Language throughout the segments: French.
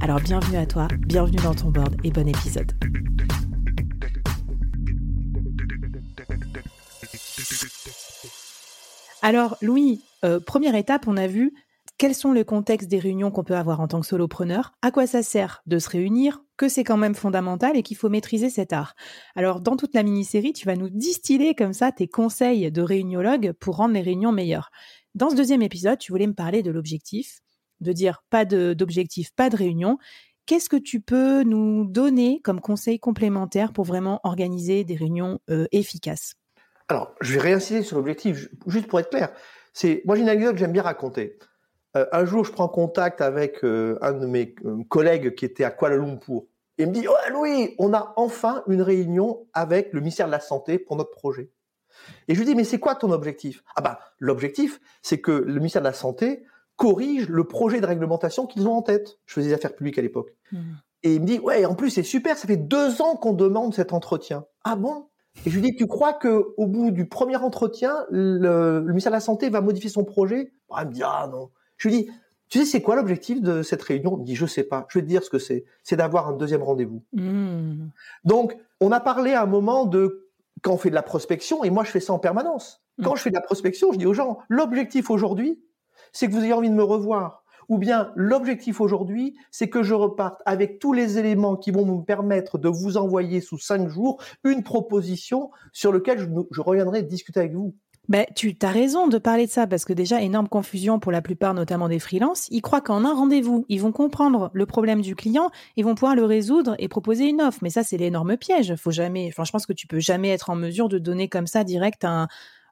Alors bienvenue à toi, bienvenue dans ton board et bon épisode. Alors Louis, euh, première étape, on a vu quels sont les contextes des réunions qu'on peut avoir en tant que solopreneur, à quoi ça sert de se réunir, que c'est quand même fondamental et qu'il faut maîtriser cet art. Alors dans toute la mini-série, tu vas nous distiller comme ça tes conseils de réuniologue pour rendre les réunions meilleures. Dans ce deuxième épisode, tu voulais me parler de l'objectif, de dire pas d'objectif, pas de réunion. Qu'est-ce que tu peux nous donner comme conseil complémentaire pour vraiment organiser des réunions euh, efficaces? Alors, je vais réinsister sur l'objectif, juste pour être clair. C'est, moi, j'ai une anecdote que j'aime bien raconter. Euh, un jour, je prends contact avec euh, un de mes collègues qui était à Kuala Lumpur. Et il me dit, oh Louis, on a enfin une réunion avec le ministère de la Santé pour notre projet. Et je lui dis, mais c'est quoi ton objectif? Ah bah, l'objectif, c'est que le ministère de la Santé corrige le projet de réglementation qu'ils ont en tête. Je faisais des affaires publiques à l'époque. Hmm. Et il me dit, ouais, en plus, c'est super, ça fait deux ans qu'on demande cet entretien. Ah bon? Et je lui dis, tu crois que au bout du premier entretien, le, ministère de la Santé va modifier son projet? Bah, Il me dit, ah non. Je lui dis, tu sais, c'est quoi l'objectif de cette réunion? Il me dit, je sais pas. Je vais te dire ce que c'est. C'est d'avoir un deuxième rendez-vous. Hmm. Donc, on a parlé à un moment de quand on fait de la prospection, et moi, je fais ça en permanence. Quand hmm. je fais de la prospection, je dis aux gens, l'objectif aujourd'hui, c'est que vous ayez envie de me revoir. Ou bien l'objectif aujourd'hui, c'est que je reparte avec tous les éléments qui vont me permettre de vous envoyer sous cinq jours une proposition sur laquelle je, reviendrai discuter avec vous. Ben, tu as raison de parler de ça parce que déjà, énorme confusion pour la plupart, notamment des freelances. Ils croient qu'en un rendez-vous, ils vont comprendre le problème du client, ils vont pouvoir le résoudre et proposer une offre. Mais ça, c'est l'énorme piège. Faut jamais, enfin, je pense que tu peux jamais être en mesure de donner comme ça direct un,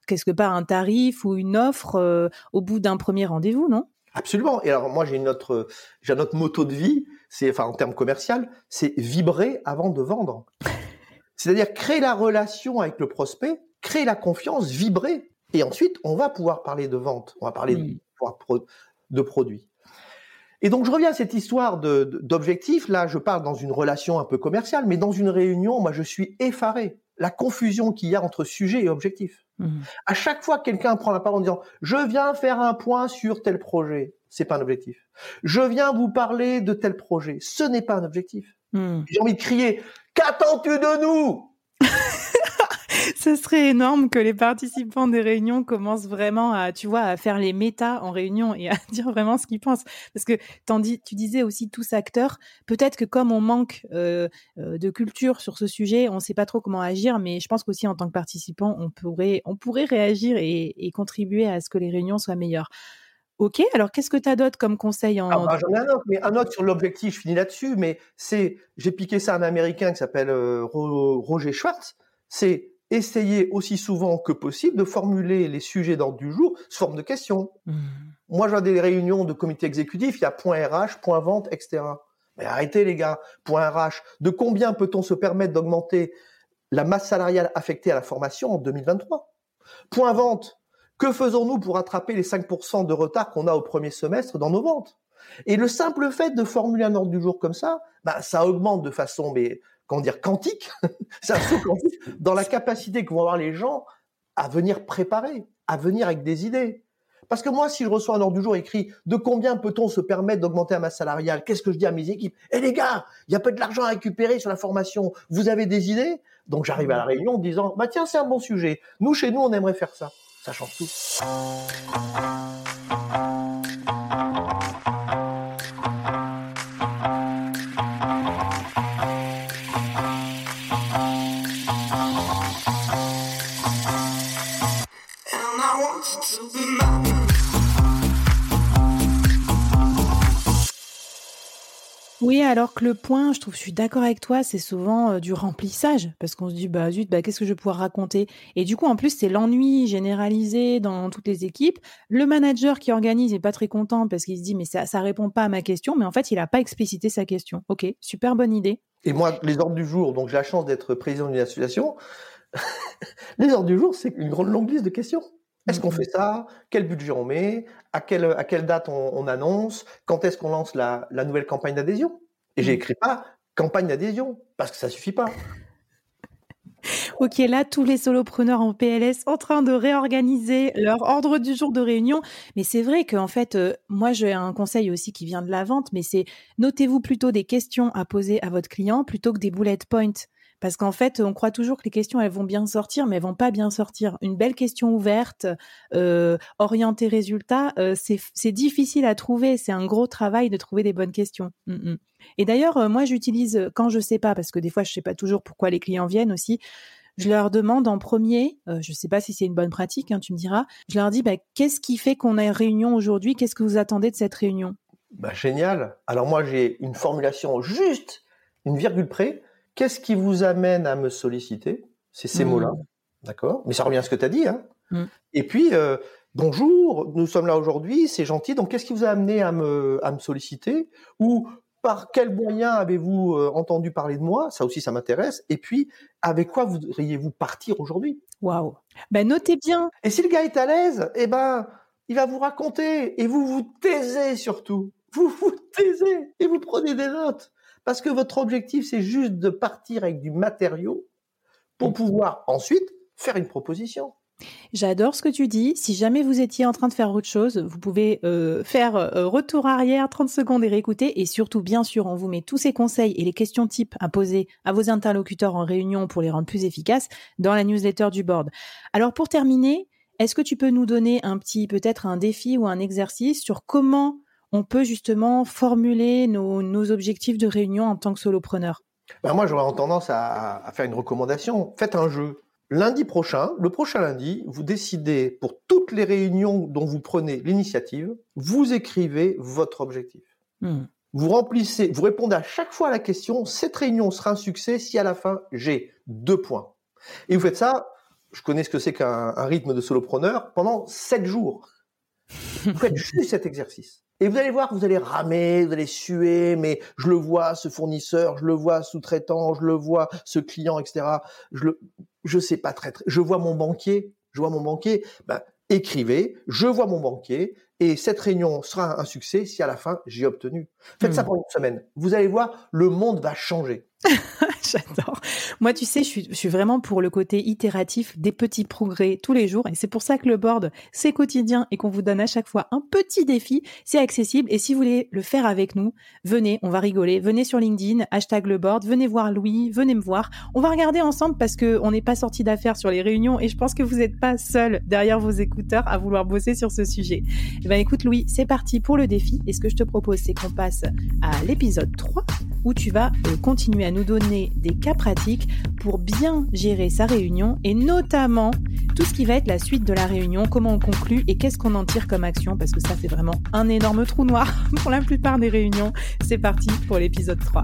quelque part un tarif ou une offre euh, au bout d'un premier rendez-vous, non? Absolument. Et alors moi j'ai une autre, j'ai un autre motto de vie, c'est enfin en termes commercial, c'est vibrer avant de vendre. C'est-à-dire créer la relation avec le prospect, créer la confiance, vibrer, et ensuite on va pouvoir parler de vente, on va parler de, de produits. Et donc je reviens à cette histoire d'objectif. Là, je parle dans une relation un peu commerciale, mais dans une réunion, moi je suis effaré. La confusion qu'il y a entre sujet et objectif. Mmh. À chaque fois que quelqu'un prend la parole en disant je viens faire un point sur tel projet, c'est pas un objectif. Je viens vous parler de tel projet, ce n'est pas un objectif. Mmh. J'ai envie de crier qu'attends-tu de nous? Ce serait énorme que les participants des réunions commencent vraiment à, tu vois, à faire les méta en réunion et à dire vraiment ce qu'ils pensent. Parce que tandis, tu disais aussi tous acteurs, peut-être que comme on manque euh, euh, de culture sur ce sujet, on ne sait pas trop comment agir, mais je pense qu'aussi en tant que participant, on pourrait, on pourrait réagir et, contribuer à ce que les réunions soient meilleures. Ok, alors qu'est-ce que tu as d'autre comme conseil en... Ah, j'en ai un autre, mais un autre sur l'objectif, je finis là-dessus, mais c'est, j'ai piqué ça à un Américain qui s'appelle euh, Roger Schwartz, c'est essayer aussi souvent que possible de formuler les sujets d'ordre du jour sous forme de questions. Mmh. Moi, j'ai des réunions de comité exécutif, il y a point RH, point vente, etc. Mais arrêtez les gars, point RH. De combien peut-on se permettre d'augmenter la masse salariale affectée à la formation en 2023 Point vente. Que faisons-nous pour attraper les 5% de retard qu'on a au premier semestre dans nos ventes? Et le simple fait de formuler un ordre du jour comme ça, bah, ça augmente de façon mais comment dire, quantique, c'est un saut quantique, dans la capacité que vont avoir les gens à venir préparer, à venir avec des idées. Parce que moi, si je reçois un ordre du jour écrit de combien peut-on se permettre d'augmenter la masse salariale, qu'est-ce que je dis à mes équipes Eh les gars, il y a peu de l'argent à récupérer sur la formation. Vous avez des idées? Donc j'arrive à la réunion en disant bah tiens, c'est un bon sujet. Nous chez nous, on aimerait faire ça. Ça change tout. Oui, alors que le point, je trouve, je suis d'accord avec toi, c'est souvent euh, du remplissage, parce qu'on se dit, bah zut, bah, qu'est-ce que je vais pouvoir raconter? Et du coup, en plus, c'est l'ennui généralisé dans toutes les équipes. Le manager qui organise n'est pas très content parce qu'il se dit, mais ça, ça répond pas à ma question, mais en fait, il n'a pas explicité sa question. Ok, super bonne idée. Et moi, les ordres du jour, donc j'ai la chance d'être président d'une association. les ordres du jour, c'est une grande longue liste de questions. Est-ce qu'on fait ça? Quel budget on met? À quelle, à quelle date on, annonce? Quand est-ce qu'on lance la, nouvelle campagne d'adhésion? Et j'ai écrit pas campagne d'adhésion parce que ça suffit pas. Ok, là, tous les solopreneurs en PLS en train de réorganiser leur ordre du jour de réunion. Mais c'est vrai qu'en fait, euh, moi, j'ai un conseil aussi qui vient de la vente, mais c'est notez-vous plutôt des questions à poser à votre client plutôt que des bullet points. Parce qu'en fait, on croit toujours que les questions, elles vont bien sortir, mais elles vont pas bien sortir. Une belle question ouverte, euh, orientée résultat, euh, c'est difficile à trouver. C'est un gros travail de trouver des bonnes questions. Mm, mm. Et d'ailleurs, euh, moi, j'utilise quand je sais pas, parce que des fois, je sais pas toujours pourquoi les clients viennent aussi. Je leur demande en premier, je sais pas si c'est une bonne pratique, hein, tu me diras. Je leur dis, bah, qu'est-ce qui fait qu'on a une réunion aujourd'hui? Qu'est-ce que vous attendez de cette réunion? Bah, Génial. Alors moi, j'ai une formulation juste, une virgule près Qu'est-ce qui vous amène à me solliciter? C'est ces mmh. mots-là. D'accord? Mais ça revient à ce que tu as dit. Hein mmh. Et puis, euh, bonjour, nous sommes là aujourd'hui, c'est gentil. Donc, qu'est-ce qui vous a amené à me, à me solliciter? Ou par quel moyen avez-vous euh, entendu parler de moi? Ça aussi, ça m'intéresse. Et puis, avec quoi voudriez-vous partir aujourd'hui? Waouh Ben, notez bien. Et si le gars est à l'aise, eh ben, il va vous raconter. Et vous vous taisez surtout. Vous vous taisez et vous prenez des notes. Parce que votre objectif, c'est juste de partir avec du matériau pour pouvoir ensuite faire une proposition. J'adore ce que tu dis. Si jamais vous étiez en train de faire autre chose, vous pouvez euh, faire euh, retour arrière 30 secondes et réécouter. Et surtout, bien sûr, on vous met tous ces conseils et les questions types à poser à vos interlocuteurs en réunion pour les rendre plus efficaces dans la newsletter du board. Alors pour terminer, est-ce que tu peux nous donner un petit, peut-être un défi ou un exercice sur comment on peut justement formuler nos, objectifs de réunion en tant que solopreneur? Ben Moi, j'aurais tendance à, faire une recommandation. Faites un jeu. Lundi prochain, le prochain lundi, vous décidez pour toutes les réunions dont vous prenez l'initiative, vous écrivez votre objectif. Hmm. Vous remplissez, vous répondez à chaque fois à la question, cette réunion sera un succès si à la fin j'ai deux points. Et vous faites ça, je connais ce que c'est qu'un rythme de solopreneur, pendant sept jours. Vous faites juste cet exercice. Et vous allez voir, vous allez ramer, vous allez suer, mais je le vois, ce fournisseur, je le vois, sous-traitant, je le vois, ce client, etc. Je le, je sais pas très, très, je vois mon banquier, je vois mon banquier, ben, écrivez, je vois mon banquier, et cette réunion sera un succès si à la fin j'ai obtenu. Faites ça hmm. pendant une semaine. Vous allez voir, le monde va changer. J'adore. Moi, tu sais, je suis, vraiment pour le côté itératif des petits progrès tous les jours. Et c'est pour ça que le board, c'est quotidien et qu'on vous donne à chaque fois un petit défi. C'est accessible. Et si vous voulez le faire avec nous, venez, on va rigoler. Venez sur LinkedIn, hashtag le board. Venez voir Louis, venez me voir. On va regarder ensemble parce que on n'est pas sorti d'affaires sur les réunions et je pense que vous n'êtes pas seul derrière vos écouteurs à vouloir bosser sur ce sujet. Eh ben, écoute, Louis, c'est parti pour le défi. Et ce que je te propose, c'est qu'on passe à l'épisode 3 où tu vas euh, continuer à nous donner des cas pratiques pour bien gérer sa réunion et notamment tout ce qui va être la suite de la réunion, comment on conclut et qu'est-ce qu'on en tire comme action parce que ça fait vraiment un énorme trou noir pour la plupart des réunions. C'est parti pour l'épisode 3.